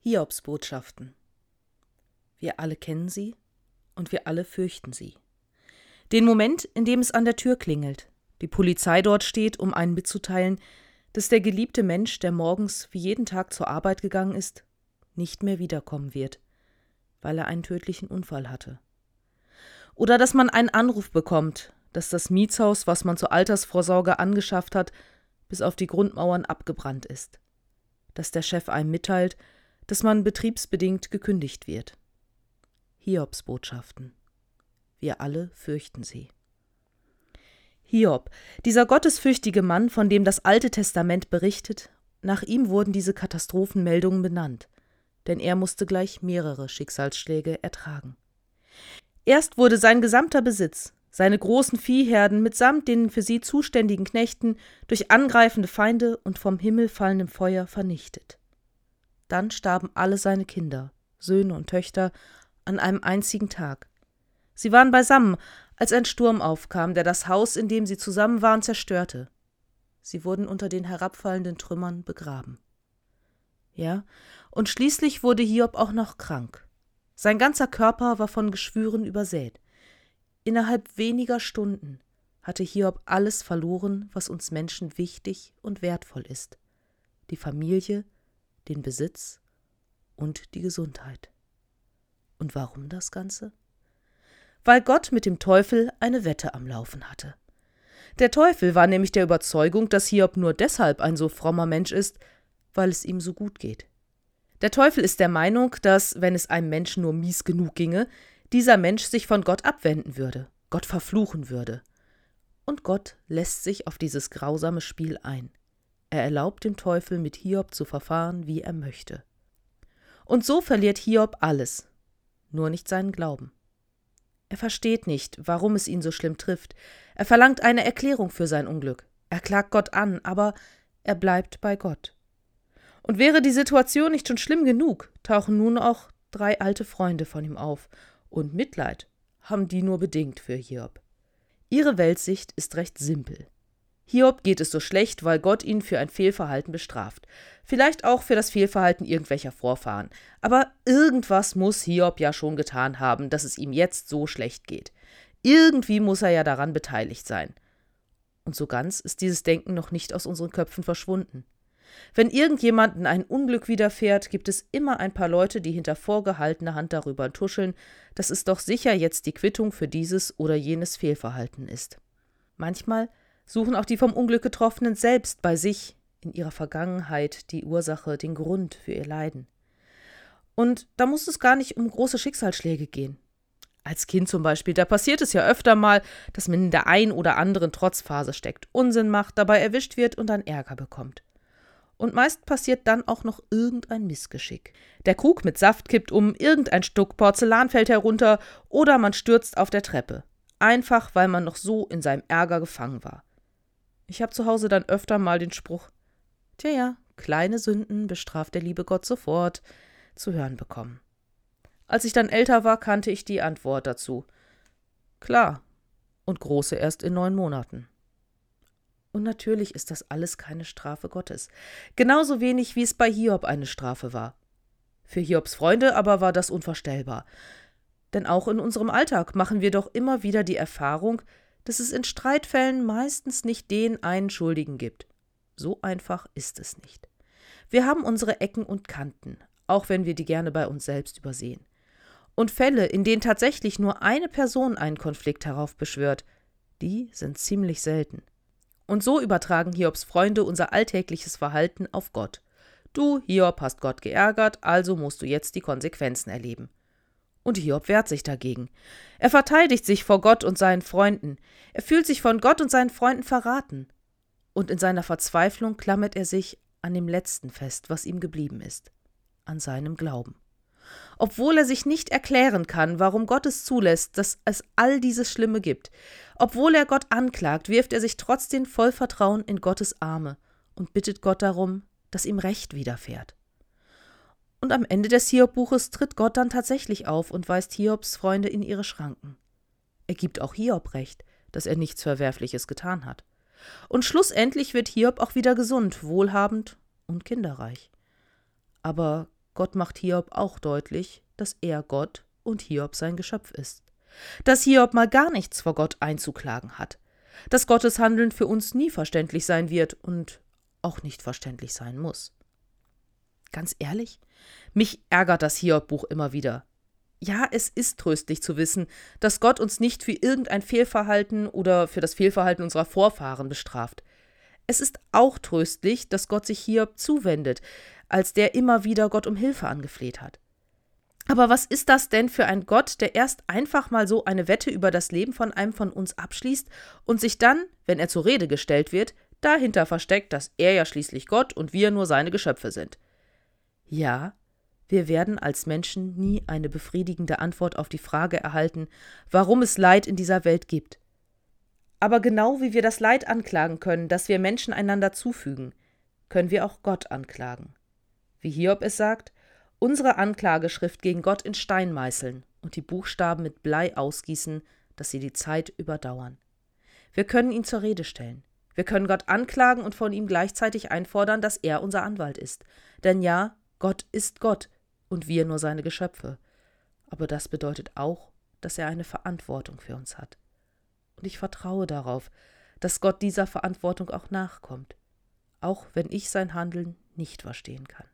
Hiobsbotschaften. Wir alle kennen sie und wir alle fürchten sie. Den Moment, in dem es an der Tür klingelt, die Polizei dort steht, um einen mitzuteilen, dass der geliebte Mensch, der morgens wie jeden Tag zur Arbeit gegangen ist, nicht mehr wiederkommen wird, weil er einen tödlichen Unfall hatte. Oder dass man einen Anruf bekommt, dass das Mietshaus, was man zur Altersvorsorge angeschafft hat, bis auf die Grundmauern abgebrannt ist. Dass der Chef einem mitteilt, dass man betriebsbedingt gekündigt wird. Hiobsbotschaften. Wir alle fürchten sie. Hiob, dieser gottesfürchtige Mann, von dem das Alte Testament berichtet, nach ihm wurden diese Katastrophenmeldungen benannt, denn er musste gleich mehrere Schicksalsschläge ertragen. Erst wurde sein gesamter Besitz, seine großen Viehherden mitsamt den für sie zuständigen Knechten durch angreifende Feinde und vom Himmel fallendem Feuer vernichtet. Dann starben alle seine Kinder, Söhne und Töchter, an einem einzigen Tag. Sie waren beisammen, als ein Sturm aufkam, der das Haus, in dem sie zusammen waren, zerstörte. Sie wurden unter den herabfallenden Trümmern begraben. Ja, und schließlich wurde Hiob auch noch krank. Sein ganzer Körper war von Geschwüren übersät. Innerhalb weniger Stunden hatte Hiob alles verloren, was uns Menschen wichtig und wertvoll ist. Die Familie, den Besitz und die Gesundheit. Und warum das Ganze? Weil Gott mit dem Teufel eine Wette am Laufen hatte. Der Teufel war nämlich der Überzeugung, dass Hiob nur deshalb ein so frommer Mensch ist, weil es ihm so gut geht. Der Teufel ist der Meinung, dass, wenn es einem Menschen nur mies genug ginge, dieser Mensch sich von Gott abwenden würde, Gott verfluchen würde. Und Gott lässt sich auf dieses grausame Spiel ein. Er erlaubt dem Teufel, mit Hiob zu verfahren, wie er möchte. Und so verliert Hiob alles, nur nicht seinen Glauben. Er versteht nicht, warum es ihn so schlimm trifft. Er verlangt eine Erklärung für sein Unglück. Er klagt Gott an, aber er bleibt bei Gott. Und wäre die Situation nicht schon schlimm genug, tauchen nun auch drei alte Freunde von ihm auf, und Mitleid haben die nur bedingt für Hiob. Ihre Weltsicht ist recht simpel. Hiob geht es so schlecht, weil Gott ihn für ein Fehlverhalten bestraft. Vielleicht auch für das Fehlverhalten irgendwelcher Vorfahren. Aber irgendwas muss Hiob ja schon getan haben, dass es ihm jetzt so schlecht geht. Irgendwie muss er ja daran beteiligt sein. Und so ganz ist dieses Denken noch nicht aus unseren Köpfen verschwunden. Wenn irgendjemanden ein Unglück widerfährt, gibt es immer ein paar Leute, die hinter vorgehaltener Hand darüber tuscheln, dass es doch sicher jetzt die Quittung für dieses oder jenes Fehlverhalten ist. Manchmal suchen auch die vom Unglück Getroffenen selbst bei sich in ihrer Vergangenheit die Ursache, den Grund für ihr Leiden. Und da muss es gar nicht um große Schicksalsschläge gehen. Als Kind zum Beispiel, da passiert es ja öfter mal, dass man in der ein oder anderen Trotzphase steckt, Unsinn macht, dabei erwischt wird und dann Ärger bekommt. Und meist passiert dann auch noch irgendein Missgeschick. Der Krug mit Saft kippt um, irgendein Stück Porzellan fällt herunter oder man stürzt auf der Treppe. Einfach weil man noch so in seinem Ärger gefangen war. Ich habe zu Hause dann öfter mal den Spruch, tja ja, kleine Sünden bestraft der liebe Gott sofort, zu hören bekommen. Als ich dann älter war, kannte ich die Antwort dazu. Klar. Und große erst in neun Monaten. Und natürlich ist das alles keine Strafe Gottes. Genauso wenig wie es bei Hiob eine Strafe war. Für Hiobs Freunde aber war das unvorstellbar. Denn auch in unserem Alltag machen wir doch immer wieder die Erfahrung, dass es in Streitfällen meistens nicht den einen Schuldigen gibt. So einfach ist es nicht. Wir haben unsere Ecken und Kanten, auch wenn wir die gerne bei uns selbst übersehen. Und Fälle, in denen tatsächlich nur eine Person einen Konflikt heraufbeschwört, die sind ziemlich selten. Und so übertragen Hiobs Freunde unser alltägliches Verhalten auf Gott. Du, Hiob, hast Gott geärgert, also musst du jetzt die Konsequenzen erleben. Und Hiob wehrt sich dagegen. Er verteidigt sich vor Gott und seinen Freunden. Er fühlt sich von Gott und seinen Freunden verraten. Und in seiner Verzweiflung klammert er sich an dem letzten fest, was ihm geblieben ist, an seinem Glauben. Obwohl er sich nicht erklären kann, warum Gott es zulässt, dass es all dieses Schlimme gibt, obwohl er Gott anklagt, wirft er sich trotzdem voll Vertrauen in Gottes Arme und bittet Gott darum, dass ihm Recht widerfährt. Und am Ende des Hiob-Buches tritt Gott dann tatsächlich auf und weist Hiobs Freunde in ihre Schranken. Er gibt auch Hiob recht, dass er nichts Verwerfliches getan hat. Und schlussendlich wird Hiob auch wieder gesund, wohlhabend und kinderreich. Aber Gott macht Hiob auch deutlich, dass er Gott und Hiob sein Geschöpf ist. Dass Hiob mal gar nichts vor Gott einzuklagen hat. Dass Gottes Handeln für uns nie verständlich sein wird und auch nicht verständlich sein muss. Ganz ehrlich, mich ärgert das Hiob-Buch immer wieder. Ja, es ist tröstlich zu wissen, dass Gott uns nicht für irgendein Fehlverhalten oder für das Fehlverhalten unserer Vorfahren bestraft. Es ist auch tröstlich, dass Gott sich Hiob zuwendet, als der immer wieder Gott um Hilfe angefleht hat. Aber was ist das denn für ein Gott, der erst einfach mal so eine Wette über das Leben von einem von uns abschließt und sich dann, wenn er zur Rede gestellt wird, dahinter versteckt, dass er ja schließlich Gott und wir nur seine Geschöpfe sind? Ja, wir werden als Menschen nie eine befriedigende Antwort auf die Frage erhalten, warum es Leid in dieser Welt gibt. Aber genau wie wir das Leid anklagen können, das wir Menschen einander zufügen, können wir auch Gott anklagen. Wie Hiob es sagt, unsere Anklageschrift gegen Gott in Stein meißeln und die Buchstaben mit Blei ausgießen, dass sie die Zeit überdauern. Wir können ihn zur Rede stellen. Wir können Gott anklagen und von ihm gleichzeitig einfordern, dass er unser Anwalt ist. Denn ja, Gott ist Gott und wir nur seine Geschöpfe. Aber das bedeutet auch, dass er eine Verantwortung für uns hat und ich vertraue darauf, dass Gott dieser Verantwortung auch nachkommt, auch wenn ich sein Handeln nicht verstehen kann.